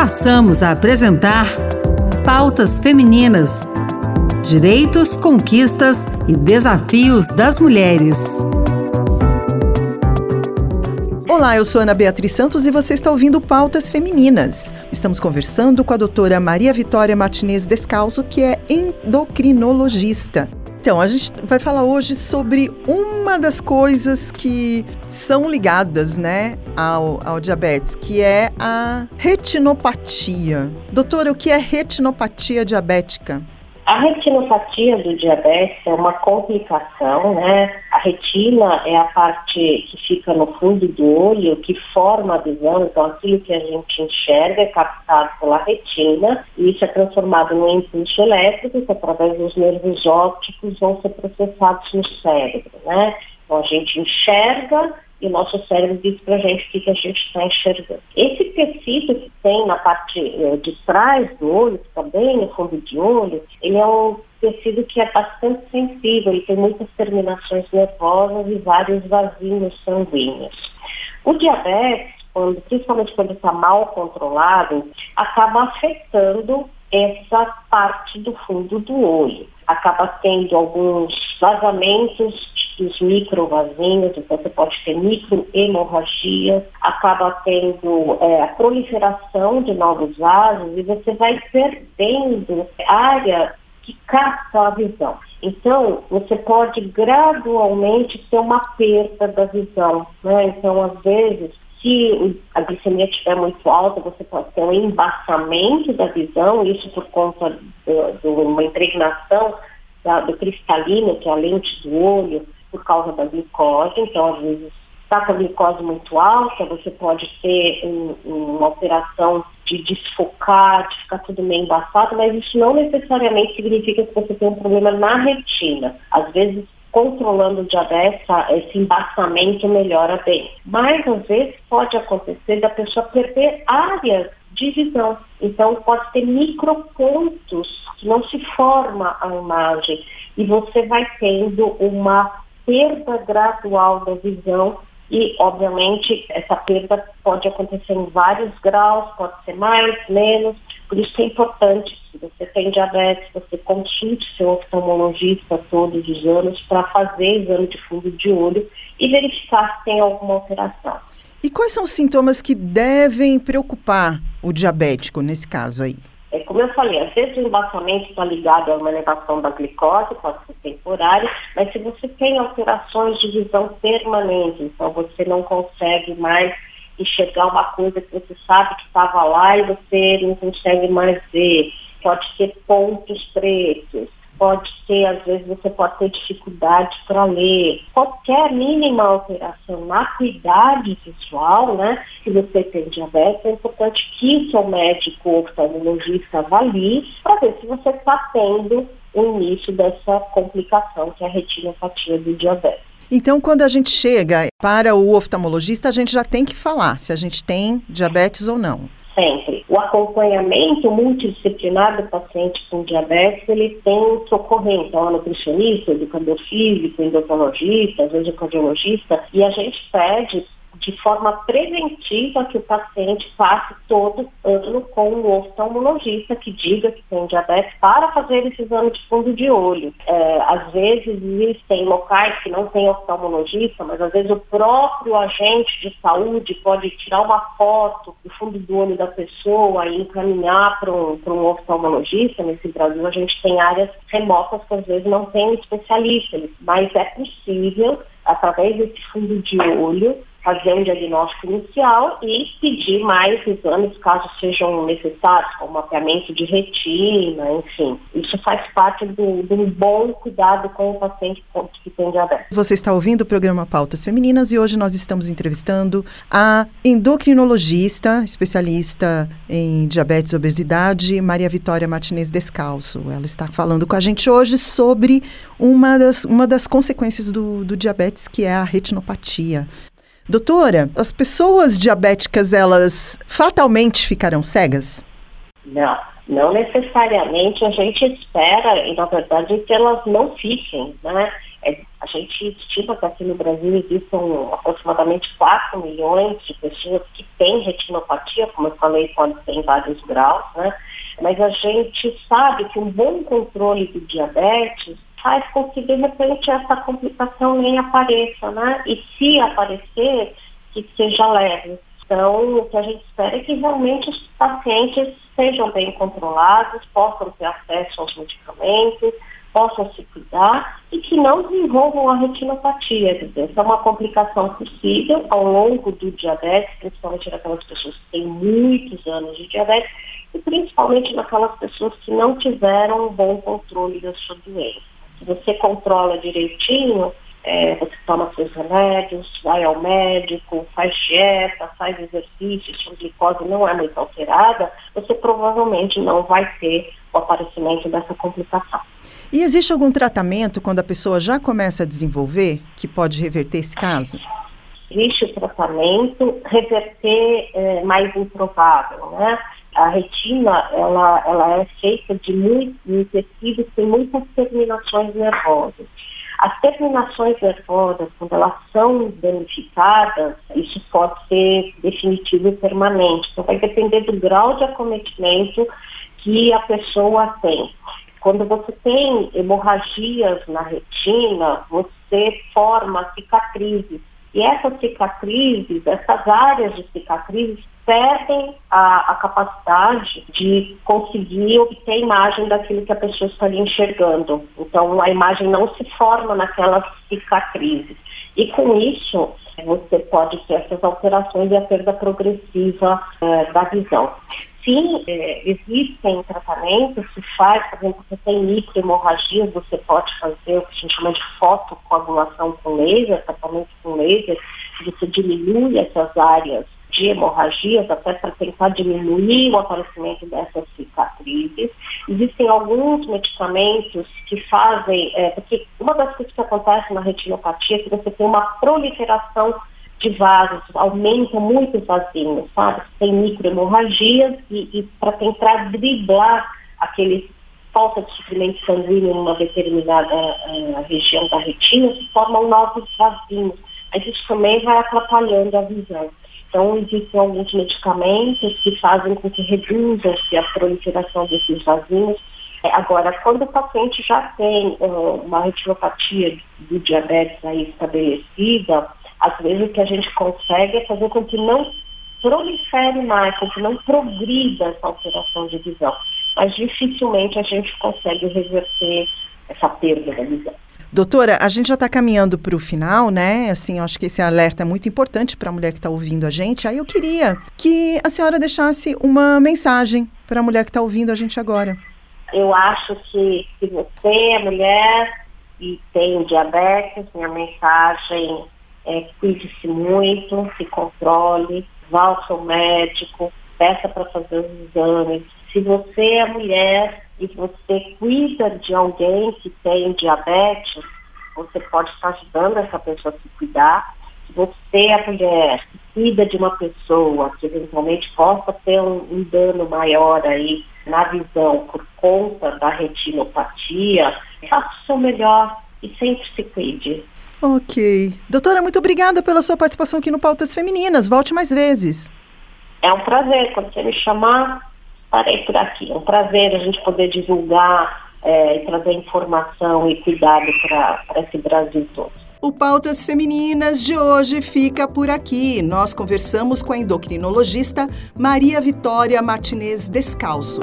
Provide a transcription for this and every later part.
passamos a apresentar Pautas Femininas: Direitos, Conquistas e Desafios das Mulheres. Olá, eu sou Ana Beatriz Santos e você está ouvindo Pautas Femininas. Estamos conversando com a doutora Maria Vitória Martinez Descalço, que é endocrinologista. Então, a gente vai falar hoje sobre uma das coisas que são ligadas, né, ao, ao diabetes, que é a retinopatia. Doutora, o que é retinopatia diabética? A retinopatia do diabetes é uma complicação, né? A retina é a parte que fica no fundo do olho, que forma a visão, então aquilo que a gente enxerga é captado pela retina e isso é transformado num impulso elétrico que através dos nervos ópticos vão ser processados no cérebro, né? Então a gente enxerga e o nosso cérebro diz para a gente o que, que a gente está enxergando. Esse tecido que tem na parte eh, de trás do olho, que está bem no fundo de olho, ele é um tecido que é bastante sensível, ele tem muitas terminações nervosas e vários vasinhos sanguíneos. O diabetes, quando, principalmente quando está mal controlado, acaba afetando essa parte do fundo do olho. Acaba tendo alguns vazamentos dos microvasinhos, então você pode ter microhemorragias, acaba tendo é, a proliferação de novos vasos e você vai perdendo área que capta a visão. Então, você pode gradualmente ter uma perda da visão. Né? Então, às vezes, se a glicemia estiver muito alta, você pode ter um embaçamento da visão, isso por conta de, uma impregnação da, do cristalino, que é a lente do olho, por causa da glicose. Então, às vezes, está com a glicose muito alta, você pode ter um, uma alteração de desfocar, de ficar tudo meio embaçado, mas isso não necessariamente significa que você tem um problema na retina. Às vezes, controlando o diabetes, esse embaçamento melhora bem. Mas, às vezes, pode acontecer da pessoa perder áreas de visão. Então, pode ter micropontos que não se forma a imagem e você vai tendo uma perda gradual da visão e, obviamente, essa perda pode acontecer em vários graus, pode ser mais, menos. Por isso é importante, se você tem diabetes, você consulte seu oftalmologista todos os anos para fazer exame de fundo de olho e verificar se tem alguma alteração. E quais são os sintomas que devem preocupar o diabético nesse caso aí? É, como eu falei, às vezes o embaçamento está ligado a uma elevação da glicose, pode ser temporária, mas se você tem alterações de visão permanente, então você não consegue mais enxergar uma coisa que você sabe que estava lá e você não consegue mais ver, pode ter pontos pretos, pode ter, às vezes você pode ter dificuldade para ler. Qualquer mínima alteração na acuidade visual, né, se você tem diabetes, é importante que o seu médico oftalmologista avalie para ver se você está tendo o início dessa complicação que é a retinopatia do diabetes. Então, quando a gente chega para o oftalmologista, a gente já tem que falar se a gente tem diabetes ou não sempre. O acompanhamento multidisciplinar do paciente com diabetes, ele tem socorrente, então, a nutricionista, educador físico, endocrinologista, às vezes o cardiologista, e a gente pede de forma preventiva que o paciente passe todo ano com um oftalmologista que diga que tem diabetes para fazer esse exame de fundo de olho. É, às vezes existem locais que não tem oftalmologista, mas às vezes o próprio agente de saúde pode tirar uma foto do fundo do olho da pessoa e encaminhar para um, um oftalmologista. Nesse Brasil a gente tem áreas remotas que às vezes não tem especialista, mas é possível, através desse fundo de olho, fazer um diagnóstico inicial e pedir mais exames caso sejam necessários, como mapeamento de retina, enfim. Isso faz parte do, um bom cuidado com o paciente que tem diabetes. Você está ouvindo o programa Pautas Femininas e hoje nós estamos entrevistando a endocrinologista, especialista em diabetes e obesidade, Maria Vitória Martinez Descalço. Ela está falando com a gente hoje sobre uma das, uma das consequências do, do diabetes, que é a retinopatia. Doutora, as pessoas diabéticas, elas fatalmente ficarão cegas? Não, não necessariamente a gente espera, e na verdade, que elas não fiquem, né? É, A gente estima que aqui no Brasil existem aproximadamente 4 milhões de pessoas que têm retinopatia, como eu falei, pode ser em vários graus, né? Mas a gente sabe que um bom controle do diabetes faz com que, de repente, essa complicação nem apareça, né? E se aparecer, que seja leve. Então, o que a gente espera é que realmente os pacientes sejam bem controlados, possam ter acesso aos medicamentos, possam se cuidar e que não desenvolvam a retinopatia. Essa é uma complicação possível ao longo do diabetes, principalmente naquelas pessoas que têm muitos anos de diabetes e principalmente naquelas pessoas que não tiveram um bom controle da sua doença. Você controla direitinho, é, você toma seus remédios, vai ao médico, faz dieta, faz exercício, sua glicose não é muito alterada, você provavelmente não vai ter o aparecimento dessa complicação. E existe algum tratamento quando a pessoa já começa a desenvolver que pode reverter esse caso? Existe o tratamento, reverter é mais improvável, né? A retina, ela, ela é feita de muito, de tecido que tem muitas terminações nervosas. As terminações nervosas, quando elas são danificadas, isso pode ser definitivo e permanente. Então, vai depender do grau de acometimento que a pessoa tem. Quando você tem hemorragias na retina, você forma cicatrizes. E essas cicatrizes, essas áreas de cicatrizes, perdem a, a, capacidade de conseguir obter a imagem daquilo que a pessoa está ali enxergando. Então, a imagem não se forma naquelas cicatrizes. E com isso, você pode ter essas alterações e a perda progressiva eh, da visão. Sim, é, existem tratamentos, se faz, por exemplo, você tem microhemorragias, você pode fazer o que a gente chama de fotocoagulação com laser, tratamento com laser, você diminui essas áreas de hemorragias, até para tentar diminuir o aparecimento dessas cicatrizes. Existem alguns medicamentos que fazem, é, porque uma das coisas que acontece na retinopatia é que você tem uma proliferação de vasos, aumenta muito os vasinhos, sabe? Tem microhemorragias e, e para tentar driblar aquele falta de suprimento sanguíneo numa determinada uh, região da retina, se formam novos vasinhos. Mas isso também vai atrapalhando a visão. Então, existem alguns medicamentos que fazem com que reduzam-se a proliferação desses vasinhos. É, agora, quando o paciente já tem uh, uma retinopatia do diabetes aí estabelecida, às vezes o que a gente consegue é fazer com que não prolifere mais, com que não progrida essa alteração de visão. Mas dificilmente a gente consegue reverter essa perda da visão. Doutora, a gente já está caminhando para o final, né? Assim, acho que esse alerta é muito importante para a mulher que está ouvindo a gente. Aí eu queria que a senhora deixasse uma mensagem para a mulher que está ouvindo a gente agora. Eu acho que se você é mulher e tem diabetes, minha mensagem é, cuide-se muito, se controle, vá ao seu médico, peça para fazer os exames. Se você é mulher e você cuida de alguém que tem diabetes, você pode estar ajudando essa pessoa a se cuidar. Se você é mulher que cuida de uma pessoa que eventualmente possa ter um, um dano maior aí na visão por conta da retinopatia, faça o seu melhor e sempre se cuide. Ok. Doutora, muito obrigada pela sua participação aqui no Pautas Femininas. Volte mais vezes. É um prazer. Quando você me chamar, estarei por aqui. É um prazer a gente poder divulgar é, e trazer informação e cuidado para esse Brasil todo. O Pautas Femininas de hoje fica por aqui. Nós conversamos com a endocrinologista Maria Vitória Martinez Descalço.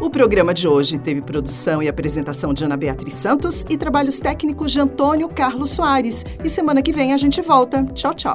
O programa de hoje teve produção e apresentação de Ana Beatriz Santos e trabalhos técnicos de Antônio Carlos Soares. E semana que vem a gente volta. Tchau, tchau.